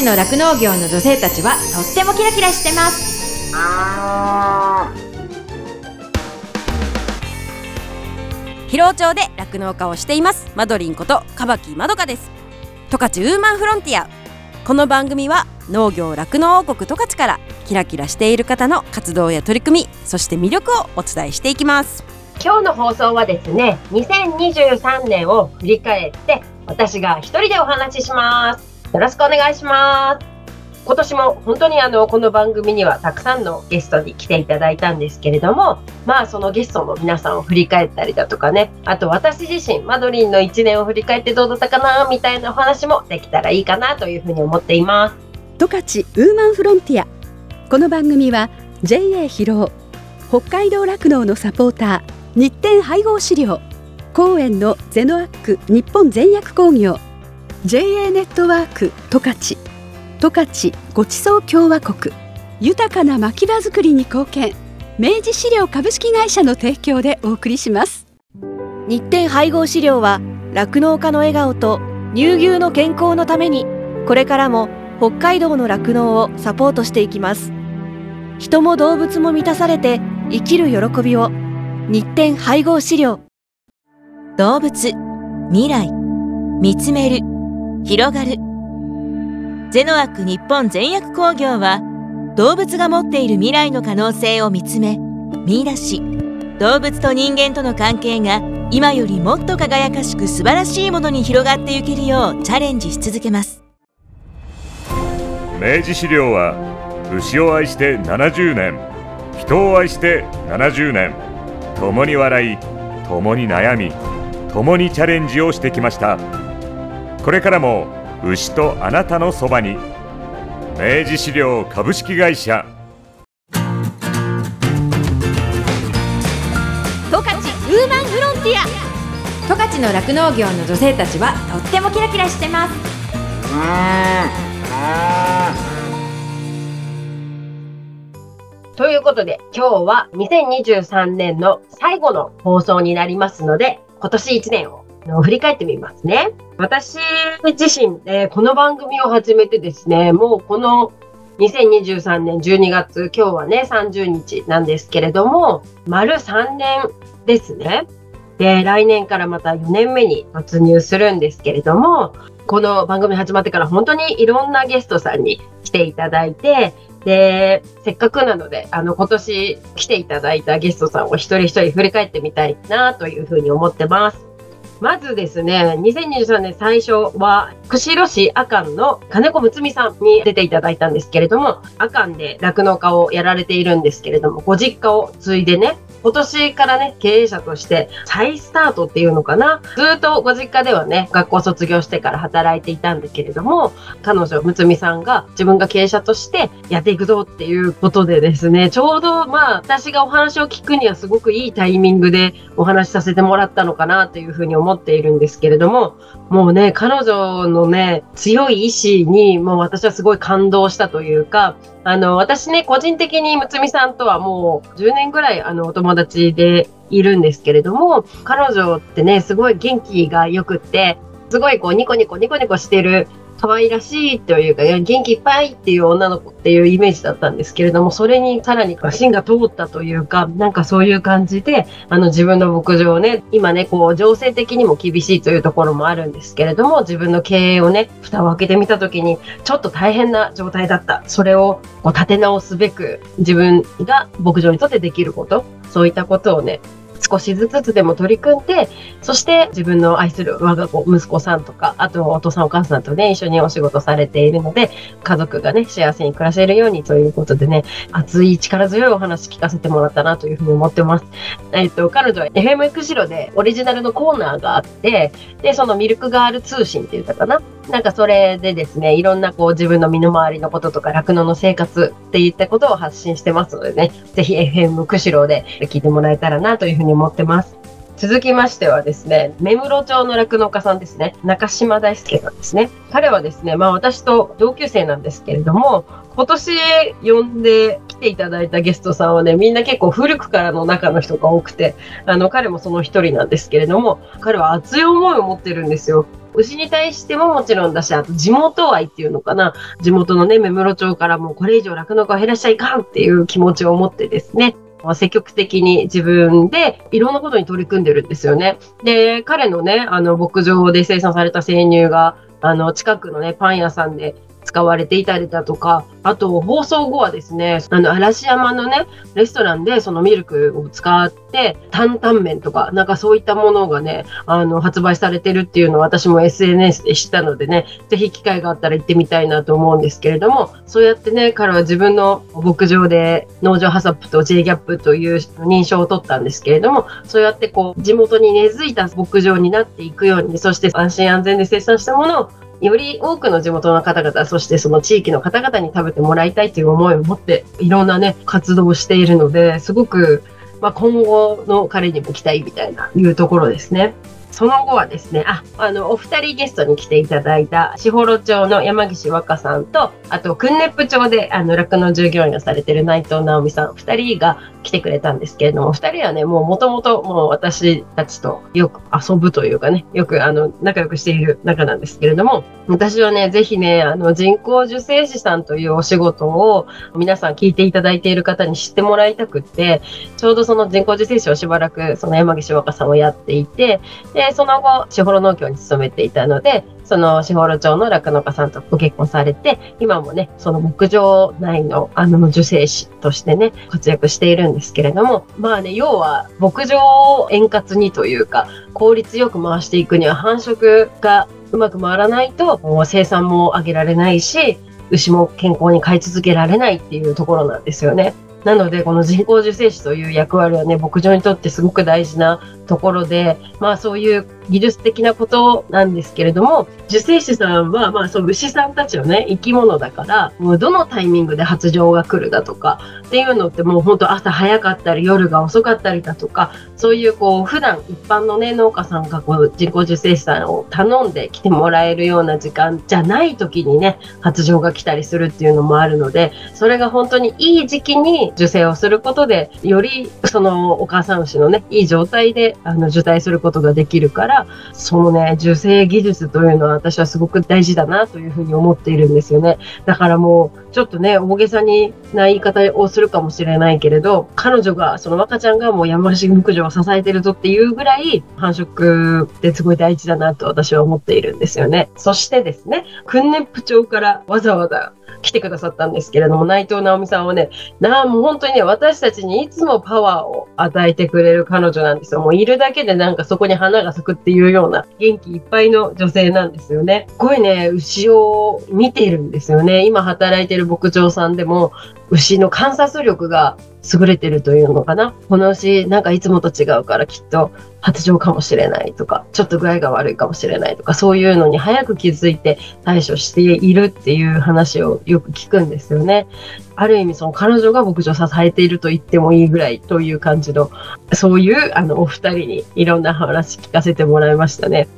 ちの酪農業の女性たちはとってもキラキラしてます。広尾町で酪農家をしています。マドリンことカバキまどかです。十勝ウーマンフロンティア。この番組は農業酪農王国十勝からキラキラしている方の活動や取り組みそして魅力をお伝えしていきます。今日の放送はですね2023年を振り返って私が一人でお話ししますよろしくお願いします。今年も本当にあのこの番組にはたくさんのゲストに来ていただいたんですけれどもまあそのゲストの皆さんを振り返ったりだとかねあと私自身マドリンの1年を振り返ってどうだったかなみたいなお話もできたらいいかなというふうに思っています。十勝ウーマンフロンティアこの番組は JA 広尾北海道酪農のサポーター日展配合飼料公園のゼノアック日本全薬工業 JA ネットワーク十勝。十勝ごちそう共和国。豊かな牧場づくりに貢献。明治資料株式会社の提供でお送りします。日展配合飼料は酪農家の笑顔と乳牛の健康のために。これからも北海道の酪農をサポートしていきます。人も動物も満たされて生きる喜びを。日展配合飼料。動物未来見つめる広がる。ゼノアック日本全薬工業は動物が持っている未来の可能性を見つめ見出し。動物と人間との関係が今よりもっと輝かしく素晴らしいものに広がっていけるようチャレンジし続けます。明治資料は牛を愛して70年人を愛して70年共に笑い共に悩み共にチャレンジをしてきました。これからも牛とあなたのそばに。明治資料株式会社。十勝ウーマンフロンティア。十勝の酪農業の女性たちはとってもキラキラしてます。ということで今日は2023年の最後の放送になりますので今年1年を振り返ってみますね。私自身、えーこの番組を始めてですね、もうこの2023年12月、今日はね、30日なんですけれども、丸3年ですね。で、来年からまた4年目に突入するんですけれども、この番組始まってから本当にいろんなゲストさんに来ていただいて、で、せっかくなので、あの、今年来ていただいたゲストさんを一人一人振り返ってみたいなというふうに思ってます。まずですね、2023年最初は、釧路市阿寒の金子睦美さんに出ていただいたんですけれども、阿寒で酪農家をやられているんですけれども、ご実家を継いでね、今年からね、経営者として再スタートっていうのかな。ずっとご実家ではね、学校卒業してから働いていたんだけれども、彼女、むつみさんが自分が経営者としてやっていくぞっていうことでですね、ちょうどまあ、私がお話を聞くにはすごくいいタイミングでお話しさせてもらったのかなというふうに思っているんですけれども、もうね、彼女のね、強い意志に、もう私はすごい感動したというか、あの、私ね、個人的にむつみさんとはもう10年ぐらい、あの、お友達でいるんですけれども、彼女ってね、すごい元気が良くって、すごいこう、ニコニコニコニコしてる、可愛らしいというか、元気いっぱいっていう女の子っていうイメージだったんですけれども、それにさらに芯が通ったというか、なんかそういう感じで、あの自分の牧場をね、今ね、こう、情勢的にも厳しいというところもあるんですけれども、自分の経営をね、蓋を開けてみたときに、ちょっと大変な状態だった。それをこう立て直すべく、自分が牧場にとってできること、そういったことをね、少しずつでも取り組んで、そして自分の愛する我が子、息子さんとか、あとお父さんお母さんとね、一緒にお仕事されているので、家族がね、幸せに暮らせるようにということでね、熱い力強いお話聞かせてもらったなというふうに思ってます。えっと、彼女は FM 釧路でオリジナルのコーナーがあって、で、そのミルクガール通信って言ったかな。なんかそれでですね、いろんなこう自分の身の回りのこととか、酪農の生活っていったことを発信してますのでね、ぜひ FM 釧路で聞いてもらえたらなというふうに思ってます。続きましてはですね、目室町の酪農家さんですね、中島大輔さんですね。彼はですね、まあ私と同級生なんですけれども、今年呼んで来ていただいたゲストさんはね、みんな結構古くからの中の人が多くて、あの、彼もその一人なんですけれども、彼は熱い思いを持ってるんですよ。牛に対してももちろんだし、あと地元愛っていうのかな。地元のね、目室町からもうこれ以上酪農家を減らしちゃいかんっていう気持ちを持ってですね、積極的に自分でいろんなことに取り組んでるんですよね。で、彼のね、あの、牧場で生産された生乳が、あの、近くのね、パン屋さんで使われていたりだとか、あと放送後はですね、あの嵐山のね、レストランでそのミルクを使って担々麺とか、なんかそういったものがね、あの発売されてるっていうのを私も SNS で知ったのでね、ぜひ機会があったら行ってみたいなと思うんですけれども、そうやってね、彼は自分の牧場で農場ハサップと J ギャップという認証を取ったんですけれども、そうやってこう地元に根付いた牧場になっていくように、そして安心安全で生産したものをより多くの地元の方々、そしてその地域の方々に食べてもらいたいという思いを持って、いろんなね、活動をしているので、すごく、まあ、今後の彼にも期待みたいな、いうところですね。その後はですね、あ、あの、お二人ゲストに来ていただいた、士幌町の山岸若さんと、あと、訓練部町で、あの、酪農従業員をされてる内藤直美さん、二人が来てくれたんですけれども、二人はね、もう元々、もう私たちとよく遊ぶというかね、よく、あの、仲良くしている仲なんですけれども、私はね、ぜひね、あの、人工受精師さんというお仕事を、皆さん聞いていただいている方に知ってもらいたくって、ちょうどその人工受精師をしばらく、その山岸若さんをやっていて、で、でその後、士幌農協に勤めていたので、その士幌町の酪農家さんとご結婚されて、今もね、その牧場内のあの受精師としてね、活躍しているんですけれども、まあね、要は牧場を円滑にというか、効率よく回していくには繁殖がうまく回らないと、生産も上げられないし、牛も健康に飼い続けられないっていうところなんですよね。なので、この人工受精師という役割はね、牧場にとってすごく大事なところで、まあそういう技術的なことなんですけれども、受精師さんは、まあそう牛さんたちはね、生き物だから、もうどのタイミングで発情が来るだとか、っていうのってもう本当朝早かったり夜が遅かったりだとか、そういうこう普段一般のね、農家さんがこう人工受精師さんを頼んで来てもらえるような時間じゃない時にね、発情が来たりするっていうのもあるので、それが本当にいい時期に受精をすることで、よりそのお母さん牛のね、いい状態であの受胎することができるから、そのね、受精技術というのは私はすごく大事だなというふうに思っているんですよね。だからもう、ちょっとね、大げさにな言い方をするかもしれないけれど、彼女が、その若ちゃんがもう山梨牧場を支えてるぞっていうぐらい、繁殖ってすごい大事だなと私は思っているんですよね。そしてですね、訓練部長からわざわざ来てくださったんですけれども、内藤直美さんはね、なあ、もう本当にね、私たちにいつもパワーを与えてくれる彼女なんですよ。もういるだけでなんかそこに花が咲くっていうような元気いっぱいの女性なんですよね。すごいね、牛を見ているんですよね。今働いてる牧場さんでも、牛の観察力が優れてるというのかな。この牛、なんかいつもと違うからきっと発情かもしれないとか、ちょっと具合が悪いかもしれないとか、そういうのに早く気づいて対処しているっていう話をよく聞くんですよね。ある意味その彼女が牧場を支えていると言ってもいいぐらいという感じの、そういうあのお二人にいろんな話聞かせてもらいましたね。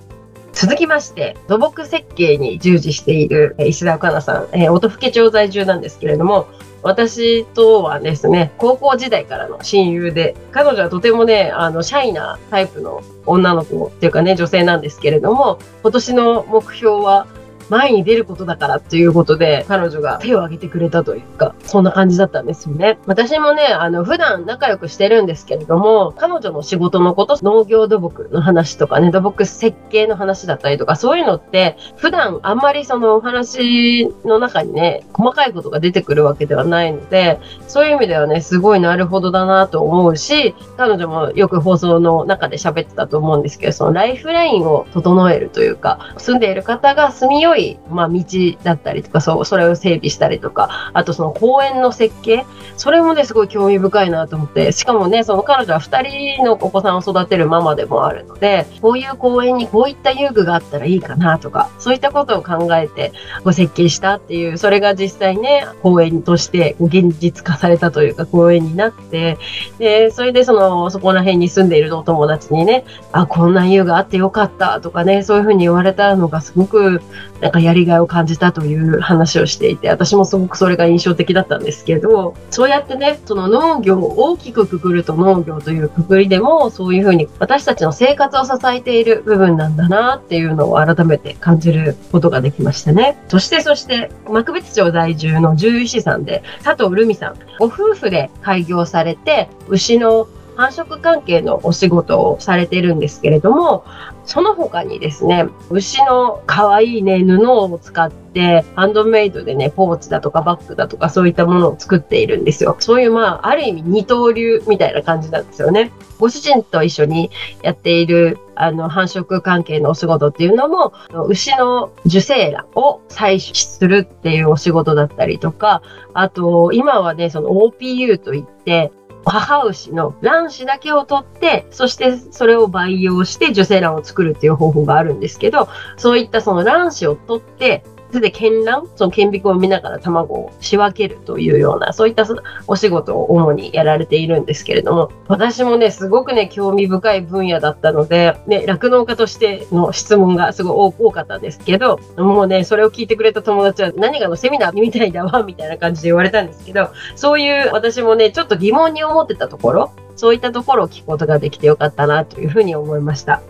続きまして、土木設計に従事している石田岡奈さん、え、音更町在住なんですけれども、私とはですね、高校時代からの親友で、彼女はとてもね、あの、シャイなタイプの女の子っていうかね、女性なんですけれども、今年の目標は、前に出ることだからっていうことで、彼女が手を挙げてくれたというか、そんな感じだったんですよね。私もね、あの、普段仲良くしてるんですけれども、彼女の仕事のこと、農業土木の話とかね、土木設計の話だったりとか、そういうのって、普段あんまりそのお話の中にね、細かいことが出てくるわけではないので、そういう意味ではね、すごいなるほどだなと思うし、彼女もよく放送の中で喋ってたと思うんですけど、そのライフラインを整えるというか、住んでいる方が住みよい、まあ、道だったりとか、そう、それを整備したりとか、あとその公園の設計、それもね、すごい興味深いなと思って、しかもね、その彼女は二人のお子さんを育てるママでもあるので、こういう公園にこういった遊具があったらいいかなとか、そういったことを考えてご設計したっていう、それが実際ね、公園として現実化されたというか、公園になって、で、それでその、そこら辺に住んでいるお友達にね、あ、こんな遊具あってよかったとかね、そういうふうに言われたのがすごく、なんかなんかやりがいを感じたという話をしていて、私もすごくそれが印象的だったんですけど、そうやってね、その農業を大きくくくると農業というくくりでも、そういうふうに私たちの生活を支えている部分なんだなっていうのを改めて感じることができましたね。そしてそして、幕別町在住の獣医師さんで、佐藤留美さん、ご夫婦で開業されて、牛の繁殖関係のお仕事をされてるんですけれども、その他にですね、牛の可愛いね、布を使って、ハンドメイドでね、ポーチだとかバッグだとかそういったものを作っているんですよ。そういうまあ、ある意味二刀流みたいな感じなんですよね。ご主人と一緒にやっている、あの、繁殖関係のお仕事っていうのも、牛の受精卵を採取するっていうお仕事だったりとか、あと、今はね、その OPU といって、母牛の卵子だけを取って、そしてそれを培養して受精卵を作るっていう方法があるんですけど、そういったその卵子を取って、それで検卵、その顕微鏡を見ながら卵を仕分けるというような、そういったお仕事を主にやられているんですけれども、私もね、すごくね、興味深い分野だったので、ね、酪農家としての質問がすごい多かったんですけど、もうね、それを聞いてくれた友達は何かのセミナーみたいだわ、みたいな感じで言われたんですけど、そういう私もね、ちょっと疑問に思ってたところ、そういったところを聞くことができてよかったなというふうに思いました。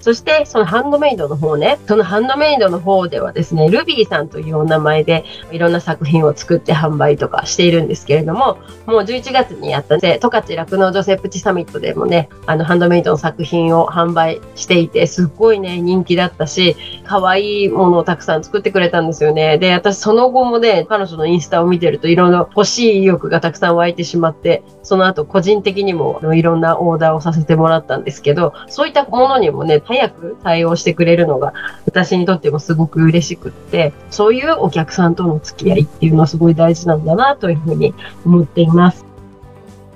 そして、そのハンドメイドの方ね、そのハンドメイドの方ではですね、ルビーさんというお名前でいろんな作品を作って販売とかしているんですけれども、もう11月にやったね、十勝酪農女性プチサミットでもね、あのハンドメイドの作品を販売していて、すっごいね、人気だったし、可愛いものをたくさん作ってくれたんですよね。で、私その後もね、彼女のインスタを見てるといろいろ欲しい意欲がたくさん湧いてしまって、その後個人的にもいろんなオーダーをさせてもらったんですけど、そういったものにもね、早く対応してくれるのが私にとってもすごく嬉しくって、そういうお客さんとの付き合いっていうのはすごい大事なんだなというふうに思っています。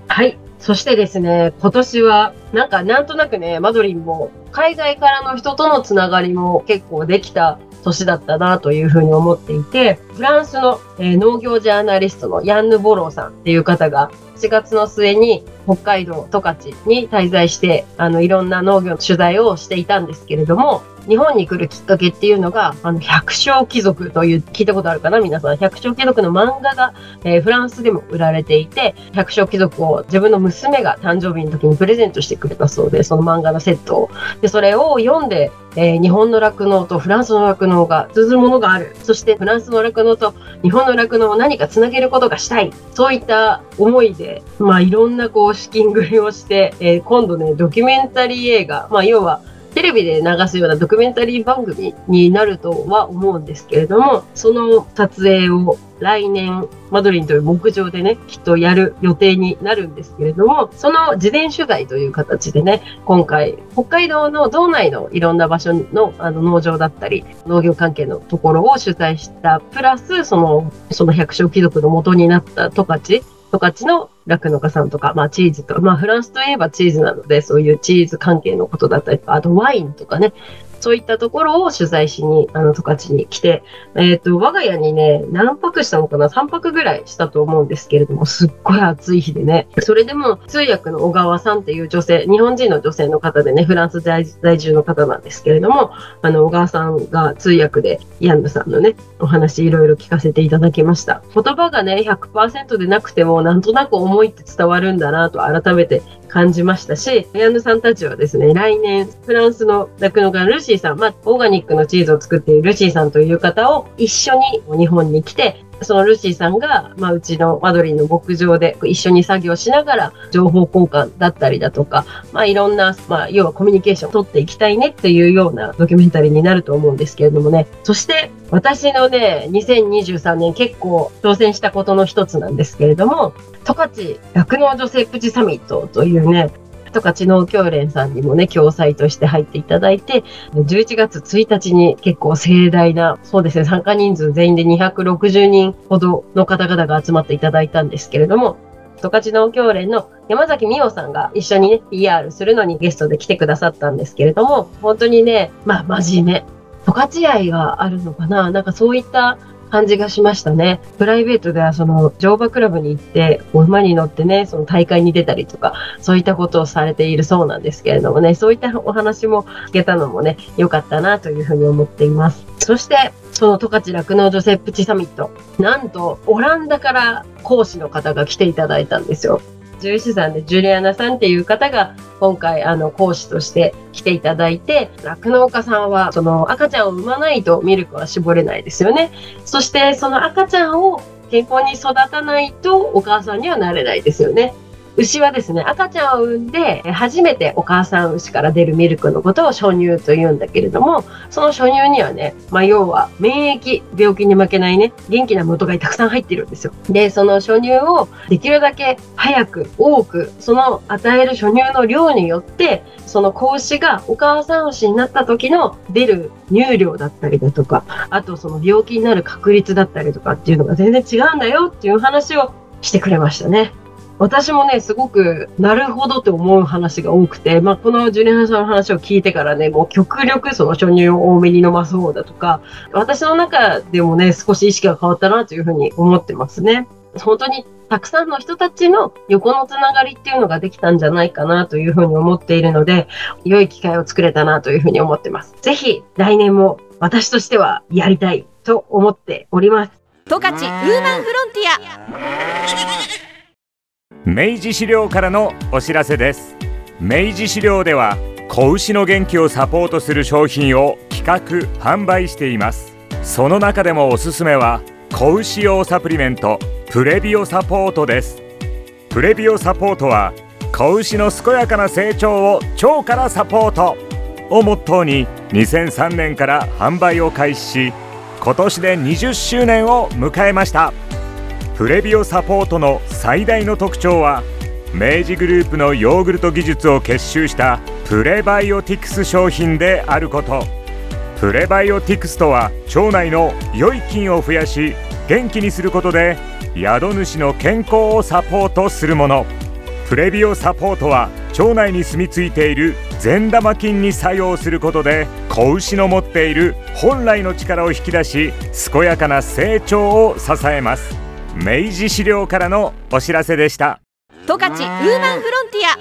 はい。そしてですね、今年は、なんかなんとなくね、マドリンも海外からの人とのつながりも結構できた年だったなというふうに思っていて、フランスの、え、農業ジャーナリストのヤンヌ・ボローさんっていう方が、4月の末に北海道十勝に滞在して、あの、いろんな農業の取材をしていたんですけれども、日本に来るきっかけっていうのが、あの、百姓貴族という、聞いたことあるかな皆さん。百姓貴族の漫画が、えー、フランスでも売られていて、百姓貴族を自分の娘が誕生日の時にプレゼントしてくれたそうで、その漫画のセットを。で、それを読んで、えー、日本の酪農とフランスの酪農が通ずるものがある。そしてフランスの酪農と日本の酪農を何かつなげることがしたい。そういった思いで、まあいろんなこう資金繰りをして、えー、今度ね、ドキュメンタリー映画、まあ要はテレビで流すようなドキュメンタリー番組になるとは思うんですけれども、その撮影を来年、マドリンという牧場でね、きっとやる予定になるんですけれども、その事前取材という形でね、今回、北海道の道内のいろんな場所のあの農場だったり、農業関係のところを取材した、プラス、その、その百姓貴族の元になった十勝十勝の酪農家さんとか、まあチーズとか、まあフランスといえばチーズなので、そういうチーズ関係のことだったりとか、あとワインとかね、そういったところを取材しに、あの、十勝に来て、えっ、ー、と、我が家にね、何泊したのかな ?3 泊ぐらいしたと思うんですけれども、すっごい暑い日でね。それでも、通訳の小川さんっていう女性、日本人の女性の方でね、フランス在住の方なんですけれども、あの、小川さんが通訳で、ヤンヌさんのね、お話いろいろ聞かせていただきました。言葉がね、100%でなくても、なんとなく思いって伝わるんだなと改めて感じましたし、ヤンヌさんたちはですね、来年、フランスの酪農家ルーーさん、まあ、オーガニックのチーズを作っているルシーさんという方を一緒に日本に来て、そのルシーさんが、まあ、うちのマドリンの牧場で一緒に作業しながら情報交換だったりだとか、まあ、いろんな、まあ、要はコミュニケーションを取っていきたいねっていうようなドキュメンタリーになると思うんですけれどもね。そして、私のね、2023年結構挑戦したことの一つなんですけれども、十勝酪農女性プチサミットというね、十勝農協連さんにもね、共催として入っていただいて、11月1日に結構盛大な、そうですね、参加人数全員で260人ほどの方々が集まっていただいたんですけれども、十勝農協連の山崎美桜さんが一緒にね、PR するのにゲストで来てくださったんですけれども、本当にね、まあ真面目。十勝愛があるのかな？なんかそういった感じがしましたね。プライベートではその乗馬クラブに行って、馬に乗ってね、その大会に出たりとか、そういったことをされているそうなんですけれどもね、そういったお話も聞けたのもね、良かったなというふうに思っています。そして、その十勝酪農女性プチサミット。なんと、オランダから講師の方が来ていただいたんですよ。獣医師さんでジュリアナさんっていう方が今回あの講師として来ていただいて、酪農家さんはその赤ちゃんを産まないとミルクは絞れないですよね。そしてその赤ちゃんを健康に育たないとお母さんにはなれないですよね。牛はですね、赤ちゃんを産んで、初めてお母さん牛から出るミルクのことを初乳と言うんだけれども、その初乳にはね、まあ、要は免疫、病気に負けないね、元気な元がたくさん入ってるんですよ。で、その初乳をできるだけ早く、多く、その与える初乳の量によって、その子牛がお母さん牛になった時の出る乳量だったりだとか、あとその病気になる確率だったりとかっていうのが全然違うんだよっていう話をしてくれましたね。私もね、すごく、なるほどって思う話が多くて、まあ、このジュニアさんの話を聞いてからね、もう極力その初乳を多めに飲ます方だとか、私の中でもね、少し意識が変わったなというふうに思ってますね。本当にたくさんの人たちの横のつながりっていうのができたんじゃないかなというふうに思っているので、良い機会を作れたなというふうに思ってます。ぜひ来年も私としてはやりたいと思っております。十勝ウーマンフロンティア明治資料からのお知らせです。明治資料では子牛の元気をサポートする商品を企画販売しています。その中でもおすすめは子牛用サプリメントプレビオサポートです。プレビオサポートは子牛の健やかな成長を腸からサポートをモットーに2003年から販売を開始し今年で20周年を迎えました。プレビオサポートの最大の特徴は明治グループのヨーグルト技術を結集したプレバイオティクス商品であること。プレバイオティクスとは腸内の良い菌を増やし元気にすることで宿主の健康をサポートするもの。プレビオサポートは腸内に住み着いている善玉菌に作用することで子牛の持っている本来の力を引き出し健やかな成長を支えます。明治資料からのお知らせでした。十勝ウーマンフロンティア。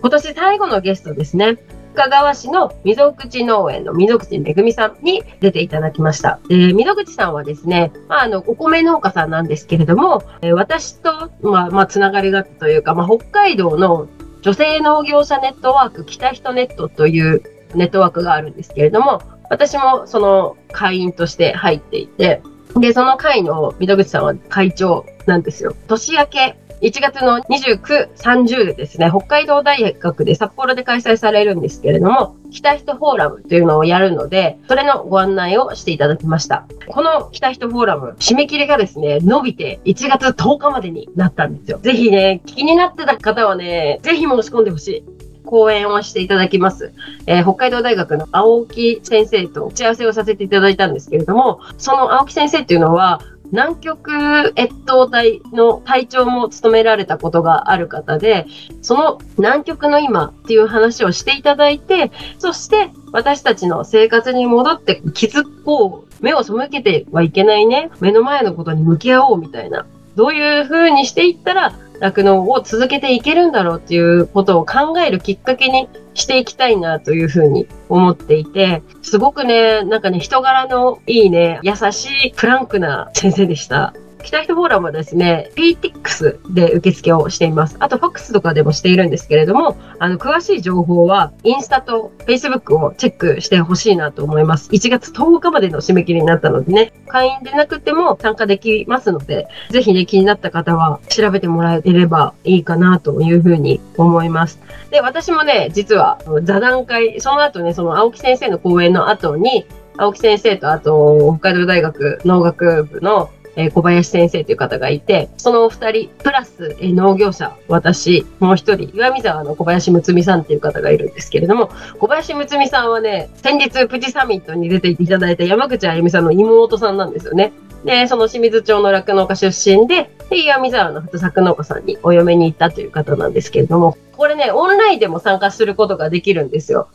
今年最後のゲストですね。深川市の溝口農園の溝口めぐみさんに出ていただきました。で、溝口さんはですね、まあ、あの、お米農家さんなんですけれども、え私と、まあ、まあ、つながりがあったというか、まあ、北海道の女性農業者ネットワーク、北人ネットというネットワークがあるんですけれども、私もその会員として入っていて、で、その会の溝口さんは会長なんですよ。年明け1月の29、30でですね、北海道大学で札幌で開催されるんですけれども、北人フォーラムというのをやるので、それのご案内をしていただきました。この北人フォーラム、締め切りがですね、伸びて1月10日までになったんですよ。ぜひね、気になってた方はね、ぜひ申し込んでほしい。講演をしていただきます。えー、北海道大学の青木先生と打ち合わせをさせていただいたんですけれども、その青木先生っていうのは、南極越冬隊の隊長も務められたことがある方で、その南極の今っていう話をしていただいて、そして私たちの生活に戻って気づこう、目を背けてはいけないね、目の前のことに向き合おうみたいな、どういう風にしていったら酪農を続けていけるんだろうっていうことを考えるきっかけにしていきたいなというふうに思っていて、すごくね、なんかね、人柄のいいね、優しいフランクな先生でした。北人フォーラムはですね、PTX で受付をしています。あと、FAX とかでもしているんですけれども、あの、詳しい情報は、インスタと Facebook をチェックしてほしいなと思います。1月10日までの締め切りになったのでね、会員でなくても参加できますので、ぜひね、気になった方は調べてもらえればいいかなというふうに思います。で、私もね、実は座談会、その後ね、その青木先生の講演の後に、青木先生とあと、北海道大学農学部のえ、小林先生という方がいて、そのお二人、プラス、え、農業者、私、もう一人、岩見沢の小林睦美さんっていう方がいるんですけれども、小林睦美さんはね、先日プチサミットに出ていただいた山口あゆみさんの妹さんなんですよね。で、その清水町の酪農家出身で、で、岩見沢の普作農家さんにお嫁に行ったという方なんですけれども、これね、オンラインでも参加することができるんですよ。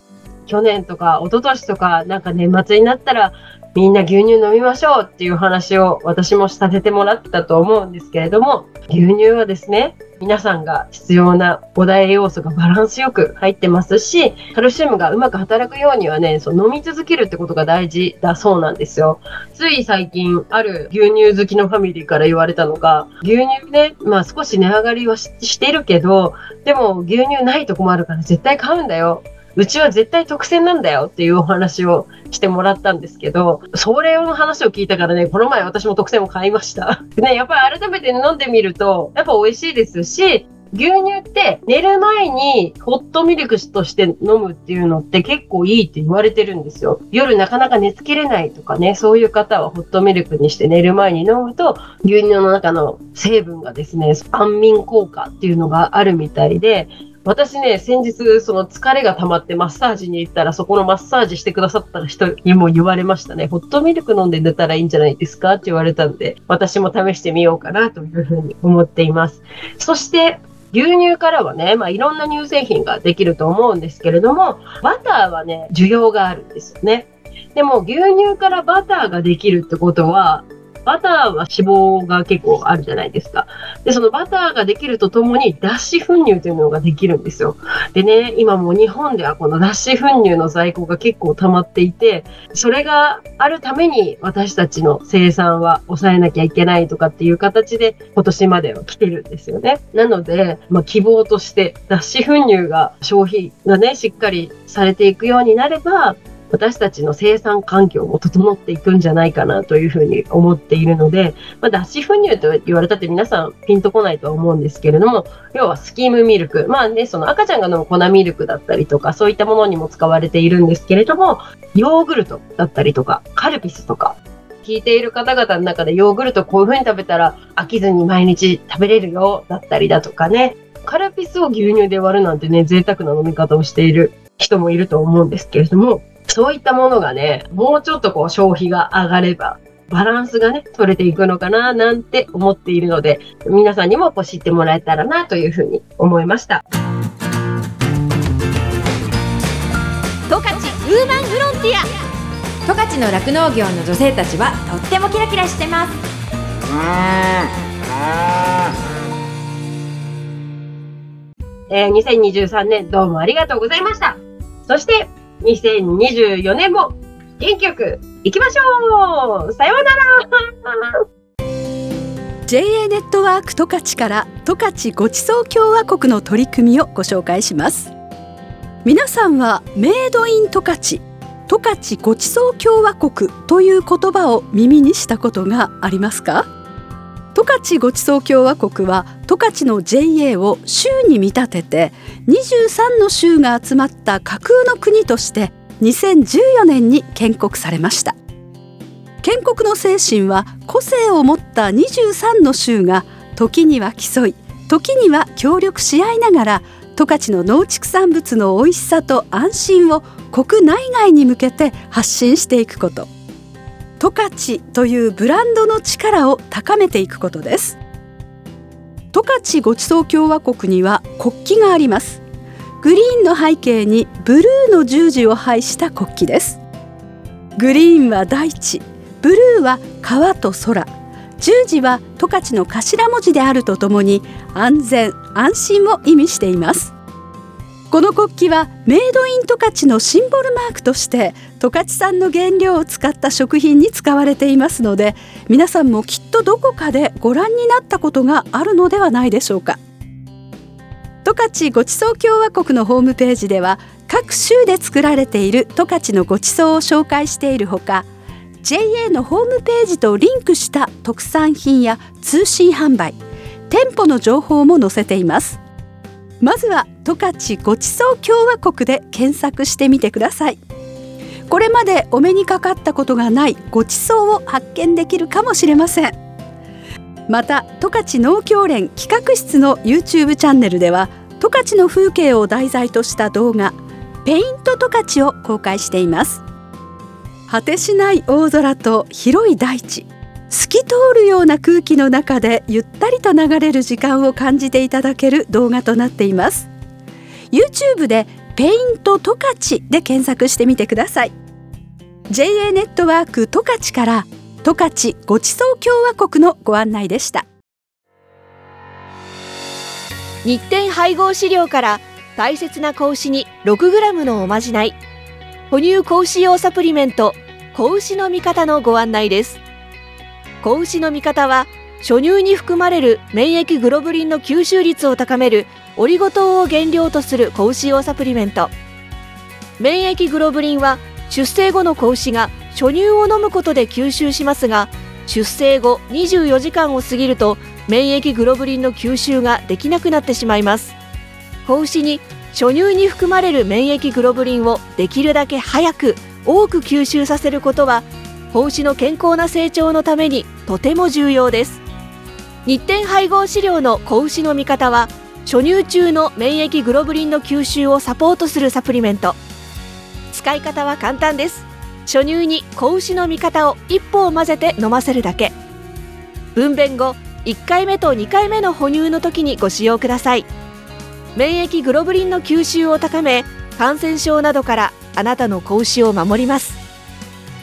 去年とか一昨年とか、なんか年末になったら、みんな牛乳飲みましょうっていう話を私もさせてもらったと思うんですけれども、牛乳はですね、皆さんが必要な5大栄養素がバランスよく入ってますし、カルシウムがうまく働くようにはね、そう飲み続けるってことが大事だそうなんですよ。つい最近、ある牛乳好きのファミリーから言われたのが、牛乳ね、まあ少し値上がりはししてるけど、でも牛乳ないと困るから絶対買うんだよ。うちは絶対特選なんだよっていうお話をしてもらったんですけど、それの話を聞いたからね、この前私も特選を買いました。ね、やっぱり改めて飲んでみると、やっぱ美味しいですし、牛乳って寝る前にホットミルクとして飲むっていうのって結構いいって言われてるんですよ。夜なかなか寝つけれないとかね、そういう方はホットミルクにして寝る前に飲むと牛乳の中の成分がですね、安眠効果っていうのがあるみたいで、私ね、先日、その疲れが溜まってマッサージに行ったら、そこのマッサージしてくださった人にも言われましたね。ホットミルク飲んで寝たらいいんじゃないですか？って言われたんで、私も試してみようかなというふうに思っています。そして、牛乳からはね、まあ、いろんな乳製品ができると思うんですけれども、バターはね、需要があるんですよね。でも、牛乳からバターができるってことは、バターは脂肪が結構あるじゃないですか。で、そのバターができるとともに脱脂粉乳というのができるんですよ。でね、今もう日本ではこの脱脂粉乳の在庫が結構溜まっていて、それがあるために私たちの生産は抑えなきゃいけないとかっていう形で今年までは来てるんですよね。なので、まあ、希望として脱脂粉乳が消費がね、しっかりされていくようになれば、私たちの生産環境も整っていくんじゃないかなというふうに思っているので、まあ、脱脂粉乳と言われたって皆さんピンとこないとは思うんですけれども、要はスキームミルク。まあね、その赤ちゃんが飲む粉ミルクだったりとか、そういったものにも使われているんですけれども、ヨーグルトだったりとか、カルピスとか、聞いている方々の中でヨーグルトこういう風に食べたら飽きずに毎日食べれるよだったりだとかね。カルピスを牛乳で割るなんてね、贅沢な飲み方をしている人もいると思うんですけれども、そういったものがね、もうちょっとこう消費が上がれば、バランスがね、取れていくのかな、なんて思っているので、皆さんにもこう知ってもらえたらな、というふうに思いました。十勝ウーマンフロンティア。十勝の酪農業の女性たちはとってもキラキラしてます。えー、2023年どうもありがとうございました。そして、2024年も元気よくいきましょう。さようなら。JA ネットワーク十勝から十勝ごちそう共和国の取り組みをご紹介します。皆さんはメイドイン十勝十勝ごちそう共和国という言葉を耳にしたことがありますか？十勝ごちそう共和国は十勝の JA を州に見立てて23の州が集まった架空の国として2014年に建国されました。建国の精神は個性を持った23の州が時には競い時には協力し合いながら十勝の農畜産物の美味しさと安心を国内外に向けて発信していくこと。十勝というブランドの力を高めていくことです。十勝ごちそう共和国には国旗があります。グリーンの背景にブルーの十字を配した国旗です。グリーンは大地。ブルーは川と空。十字は十勝の頭文字であるとともに安全安心を意味しています。この国旗はメイドイン十勝のシンボルマークとして十勝産の原料を使った食品に使われていますので皆さんもきっとどこかでご覧になったことがあるのではないでしょうか。十勝ごちそう共和国のホームページでは各州で作られている十勝のごちそうを紹介しているほか JA のホームページとリンクした特産品や通信販売店舗の情報も載せています。まずは十勝ごちそう共和国で検索してみてください。これまでお目にかかったことがないごちそうを発見できるかもしれません。また十勝農協連企画室の YouTube チャンネルでは十勝の風景を題材とした動画ペイント十勝を公開しています。果てしない大空と広い大地。透き通るような空気の中でゆったりと流れる時間を感じていただける動画となっています。YouTube でペイント十勝で検索してみてください。JA ネットワーク十勝から十勝ごちそう共和国のご案内でした。日展配合飼料から大切な子牛に 6g のおまじない。哺乳子牛用サプリメント子牛の味方のご案内です。子牛の味方は初乳に含まれる免疫グロブリンの吸収率を高めるオリゴ糖を原料とする子牛用サプリメント。免疫グロブリンは出生後の子牛が初乳を飲むことで吸収しますが出生後24時間を過ぎると免疫グロブリンの吸収ができなくなってしまいます。子牛に初乳に含まれる免疫グロブリンをできるだけ早く多く吸収させることは子牛の健康な成長のためにとても重要です。日展配合飼料の子牛の味方は初乳中の免疫グロブリンの吸収をサポートするサプリメント。使い方は簡単です。初乳に子牛の味方を一歩混ぜて飲ませるだけ。分娩後1回目と2回目の哺乳の時にご使用ください。免疫グロブリンの吸収を高め感染症などからあなたの子牛を守ります。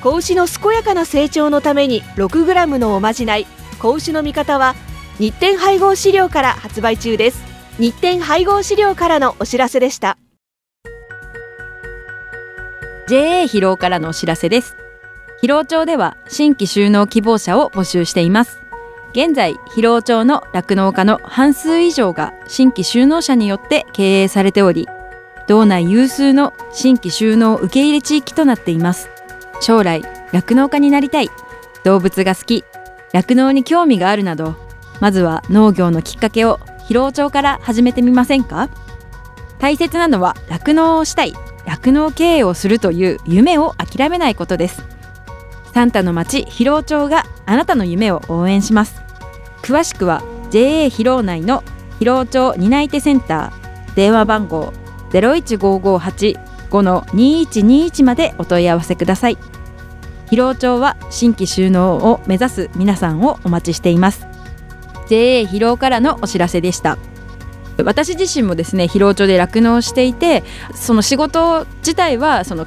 子牛の健やかな成長のために 6g のおまじない。子牛の味方は日展配合飼料から発売中です。日展配合飼料からのお知らせでした。JA 疲労からのお知らせです。疲労町では新規就農希望者を募集しています。現在疲労町の酪農家の半数以上が新規就農者によって経営されており道内有数の新規就農受け入れ地域となっています。将来酪農家になりたい。動物が好き。酪農に興味があるなどまずは農業のきっかけを疲労町から始めてみませんか？大切なのは酪農をしたい。酪農経営をするという夢を諦めないことです。サンタの町疲労町があなたの夢を応援します。詳しくは JA 疲労内の疲労町担い手センター。電話番号5-2121までお問い合わせください。疲労町は新規就農を目指す皆さんをお待ちしています。JA 疲労からのお知らせでした。私自身もですね疲労町で酪農していてその仕事自体はその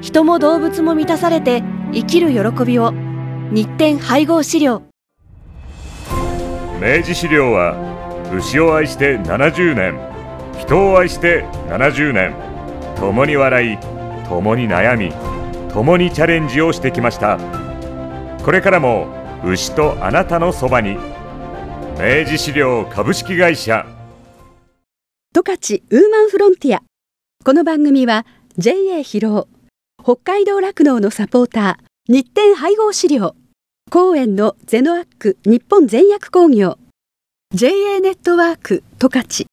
人も動物も満たされて生きる喜びを。日展配合飼料。明治資料は牛を愛して70年人を愛して70年。共に笑い共に悩み共にチャレンジをしてきました。これからも牛とあなたのそばに。明治資料株式会社。十勝ウーマンフロンティア。この番組は JA 疲労北海道酪農のサポーター日展配合資料。公園のゼノアック日本全薬工業。JA ネットワーク十勝。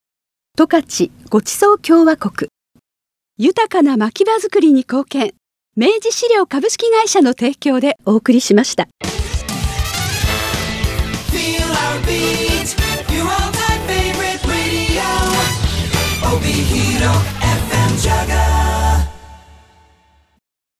十勝ごちそう共和国。豊かな牧場づくりに貢献。明治資料株式会社の提供でお送りしました。Be Hero FM Jaga.